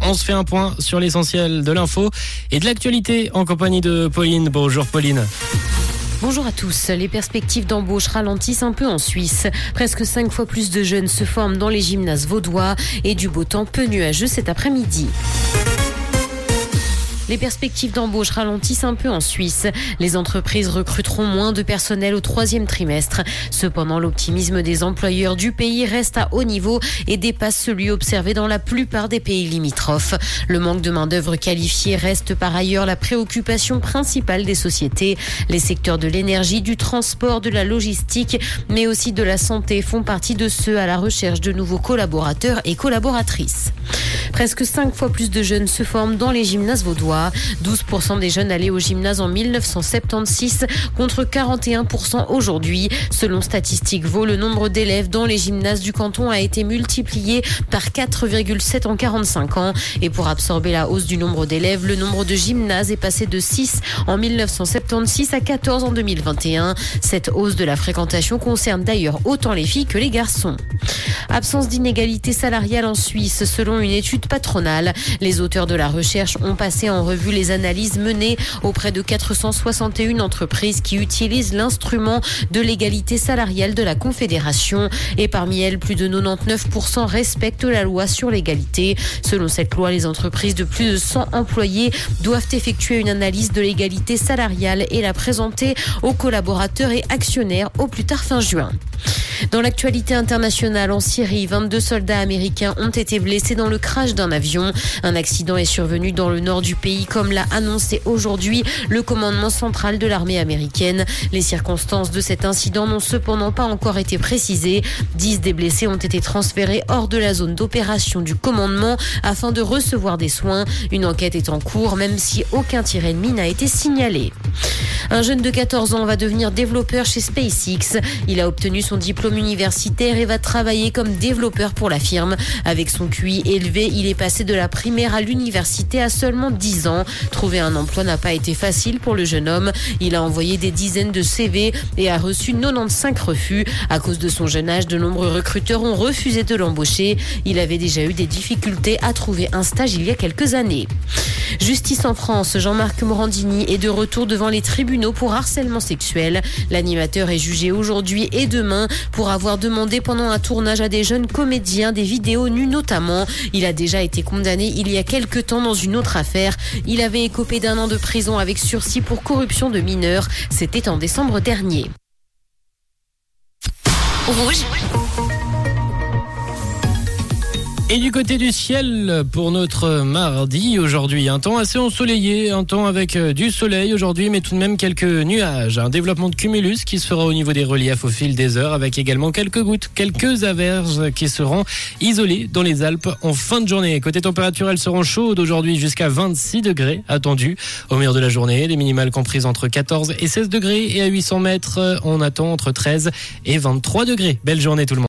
On se fait un point sur l'essentiel de l'info et de l'actualité en compagnie de Pauline. Bonjour Pauline. Bonjour à tous. Les perspectives d'embauche ralentissent un peu en Suisse. Presque cinq fois plus de jeunes se forment dans les gymnases vaudois et du beau temps peu nuageux cet après-midi. Les perspectives d'embauche ralentissent un peu en Suisse. Les entreprises recruteront moins de personnel au troisième trimestre. Cependant, l'optimisme des employeurs du pays reste à haut niveau et dépasse celui observé dans la plupart des pays limitrophes. Le manque de main-d'œuvre qualifiée reste par ailleurs la préoccupation principale des sociétés. Les secteurs de l'énergie, du transport, de la logistique, mais aussi de la santé font partie de ceux à la recherche de nouveaux collaborateurs et collaboratrices. Presque cinq fois plus de jeunes se forment dans les gymnases vaudois. 12% des jeunes allés au gymnase en 1976 contre 41% aujourd'hui. Selon Statistique Vaud, le nombre d'élèves dans les gymnases du canton a été multiplié par 4,7 en 45 ans. Et pour absorber la hausse du nombre d'élèves, le nombre de gymnases est passé de 6 en 1976 à 14 en 2021. Cette hausse de la fréquentation concerne d'ailleurs autant les filles que les garçons. Absence d'inégalité salariale en Suisse selon une étude patronale. Les auteurs de la recherche ont passé en revue les analyses menées auprès de 461 entreprises qui utilisent l'instrument de l'égalité salariale de la Confédération. Et parmi elles, plus de 99% respectent la loi sur l'égalité. Selon cette loi, les entreprises de plus de 100 employés doivent effectuer une analyse de l'égalité salariale et la présenter aux collaborateurs et actionnaires au plus tard fin juin. Dans l'actualité internationale, en Syrie, 22 soldats américains ont été blessés dans le crash d'un avion. Un accident est survenu dans le nord du pays, comme l'a annoncé aujourd'hui le commandement central de l'armée américaine. Les circonstances de cet incident n'ont cependant pas encore été précisées. Dix des blessés ont été transférés hors de la zone d'opération du commandement afin de recevoir des soins. Une enquête est en cours, même si aucun tir ennemi n'a été signalé. Un jeune de 14 ans va devenir développeur chez SpaceX. Il a obtenu son diplôme universitaire et va travailler comme développeur pour la firme. Avec son QI élevé, il est passé de la primaire à l'université à seulement 10 ans. Trouver un emploi n'a pas été facile pour le jeune homme. Il a envoyé des dizaines de CV et a reçu 95 refus. À cause de son jeune âge, de nombreux recruteurs ont refusé de l'embaucher. Il avait déjà eu des difficultés à trouver un stage il y a quelques années. Justice en France, Jean-Marc Morandini est de retour devant les tribunaux pour harcèlement sexuel. L'animateur est jugé aujourd'hui et demain pour avoir demandé pendant un tournage à des jeunes comédiens des vidéos nues notamment. Il a déjà été condamné il y a quelques temps dans une autre affaire. Il avait écopé d'un an de prison avec sursis pour corruption de mineurs. C'était en décembre dernier. Rouge. Et du côté du ciel, pour notre mardi, aujourd'hui, un temps assez ensoleillé, un temps avec euh, du soleil aujourd'hui, mais tout de même quelques nuages. Un développement de cumulus qui se fera au niveau des reliefs au fil des heures, avec également quelques gouttes, quelques averses qui seront isolées dans les Alpes en fin de journée. Côté température, elles seront chaudes aujourd'hui jusqu'à 26 degrés attendus au meilleur de la journée. Les minimales comprises entre 14 et 16 degrés et à 800 mètres, on attend entre 13 et 23 degrés. Belle journée tout le monde.